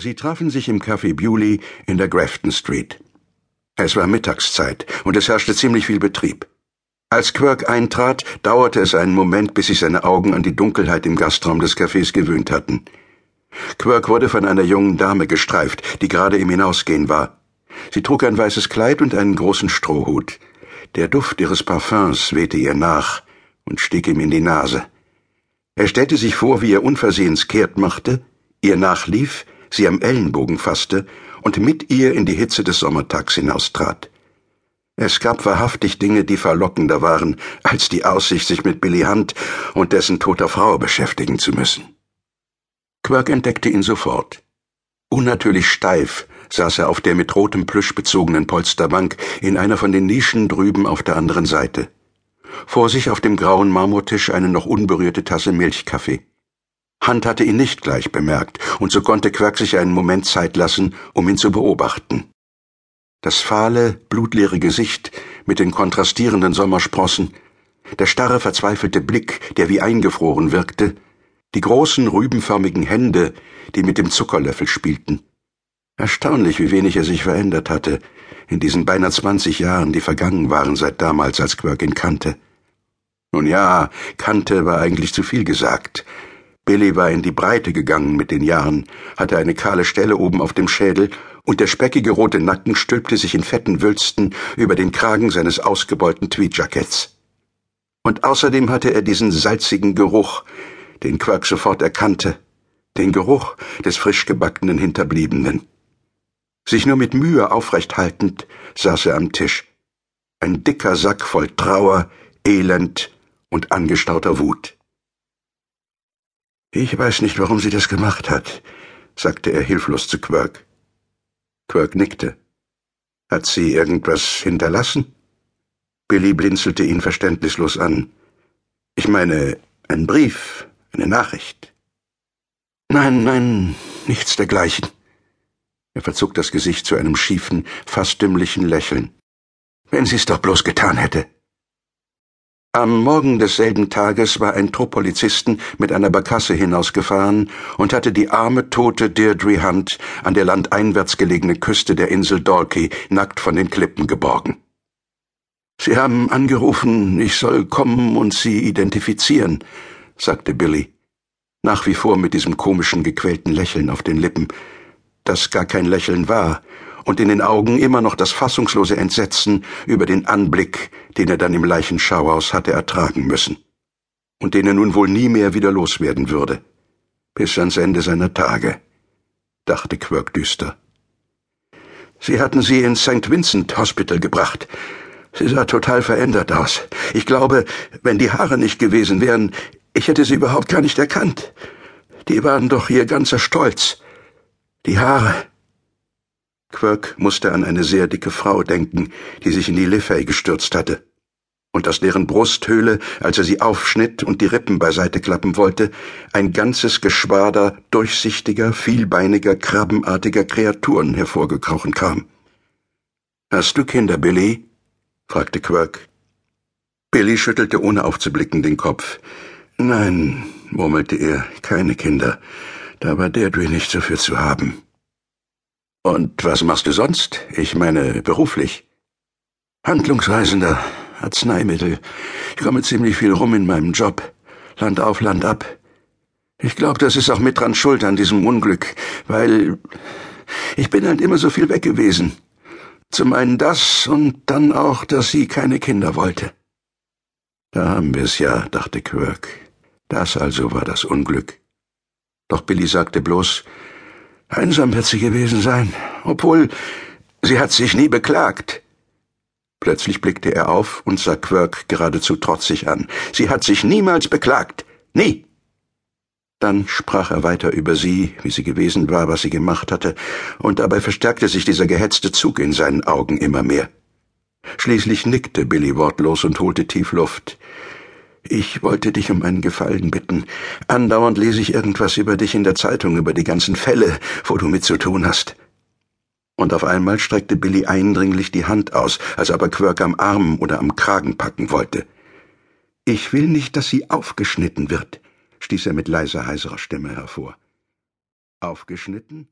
Sie trafen sich im Café Bewley in der Grafton Street. Es war Mittagszeit und es herrschte ziemlich viel Betrieb. Als Quirk eintrat, dauerte es einen Moment, bis sich seine Augen an die Dunkelheit im Gastraum des Cafés gewöhnt hatten. Quirk wurde von einer jungen Dame gestreift, die gerade im Hinausgehen war. Sie trug ein weißes Kleid und einen großen Strohhut. Der Duft ihres Parfüms wehte ihr nach und stieg ihm in die Nase. Er stellte sich vor, wie er unversehens kehrt machte, ihr nachlief, sie am Ellenbogen fasste und mit ihr in die Hitze des Sommertags hinaustrat. Es gab wahrhaftig Dinge, die verlockender waren, als die Aussicht, sich mit Billy Hunt und dessen toter Frau beschäftigen zu müssen. Quirk entdeckte ihn sofort. Unnatürlich steif saß er auf der mit rotem Plüsch bezogenen Polsterbank in einer von den Nischen drüben auf der anderen Seite. Vor sich auf dem grauen Marmortisch eine noch unberührte Tasse Milchkaffee. Hunt hatte ihn nicht gleich bemerkt, und so konnte Quirk sich einen Moment Zeit lassen, um ihn zu beobachten. Das fahle, blutleere Gesicht mit den kontrastierenden Sommersprossen, der starre, verzweifelte Blick, der wie eingefroren wirkte, die großen, rübenförmigen Hände, die mit dem Zuckerlöffel spielten. Erstaunlich, wie wenig er sich verändert hatte, in diesen beinahe zwanzig Jahren, die vergangen waren seit damals, als Quirk ihn kannte. Nun ja, kannte war eigentlich zu viel gesagt. Billy war in die Breite gegangen mit den Jahren, hatte eine kahle Stelle oben auf dem Schädel, und der speckige rote Nacken stülpte sich in fetten Wülsten über den Kragen seines ausgebeulten Tweedjacketts. Und außerdem hatte er diesen salzigen Geruch, den Quirk sofort erkannte, den Geruch des frisch gebackenen Hinterbliebenen. Sich nur mit Mühe aufrecht haltend, saß er am Tisch. Ein dicker Sack voll Trauer, Elend und angestauter Wut. Ich weiß nicht, warum sie das gemacht hat, sagte er hilflos zu Quirk. Quirk nickte. Hat sie irgendwas hinterlassen? Billy blinzelte ihn verständnislos an. Ich meine, ein Brief, eine Nachricht. Nein, nein, nichts dergleichen. Er verzog das Gesicht zu einem schiefen, fast dümmlichen Lächeln. Wenn sie's doch bloß getan hätte. Am Morgen desselben Tages war ein Trupp Polizisten mit einer Barkasse hinausgefahren und hatte die arme, tote Deirdre Hunt an der landeinwärts gelegenen Küste der Insel Dalkey nackt von den Klippen geborgen. Sie haben angerufen, ich soll kommen und sie identifizieren, sagte Billy, nach wie vor mit diesem komischen, gequälten Lächeln auf den Lippen, das gar kein Lächeln war, und in den Augen immer noch das fassungslose Entsetzen über den Anblick, den er dann im Leichenschauhaus hatte ertragen müssen, und den er nun wohl nie mehr wieder loswerden würde, bis ans Ende seiner Tage, dachte Quirk düster. Sie hatten sie ins St. Vincent Hospital gebracht. Sie sah total verändert aus. Ich glaube, wenn die Haare nicht gewesen wären, ich hätte sie überhaupt gar nicht erkannt. Die waren doch ihr ganzer Stolz. Die Haare, Quirk musste an eine sehr dicke Frau denken, die sich in die Liffey gestürzt hatte, und aus deren Brusthöhle, als er sie aufschnitt und die Rippen beiseite klappen wollte, ein ganzes Geschwader durchsichtiger, vielbeiniger, krabbenartiger Kreaturen hervorgekrochen kam. Hast du Kinder, Billy? fragte Quirk. Billy schüttelte ohne aufzublicken den Kopf. Nein, murmelte er, keine Kinder. Da war Deirdre nicht so viel zu haben. Und was machst du sonst? Ich meine, beruflich. Handlungsreisender, Arzneimittel. Ich komme ziemlich viel rum in meinem Job. Land auf, Land ab. Ich glaube, das ist auch mit dran schuld an diesem Unglück, weil ich bin halt immer so viel weg gewesen. Zum einen das und dann auch, dass sie keine Kinder wollte. Da haben wir's ja, dachte Quirk. Das also war das Unglück. Doch Billy sagte bloß, Einsam wird sie gewesen sein, obwohl sie hat sich nie beklagt. Plötzlich blickte er auf und sah Quirk geradezu trotzig an. Sie hat sich niemals beklagt. Nie. Dann sprach er weiter über sie, wie sie gewesen war, was sie gemacht hatte, und dabei verstärkte sich dieser gehetzte Zug in seinen Augen immer mehr. Schließlich nickte Billy wortlos und holte tief Luft. Ich wollte dich um einen Gefallen bitten. Andauernd lese ich irgendwas über dich in der Zeitung, über die ganzen Fälle, wo du mit zu tun hast. Und auf einmal streckte Billy eindringlich die Hand aus, als ob er Quirk am Arm oder am Kragen packen wollte. Ich will nicht, dass sie aufgeschnitten wird, stieß er mit leiser, heiserer Stimme hervor. Aufgeschnitten?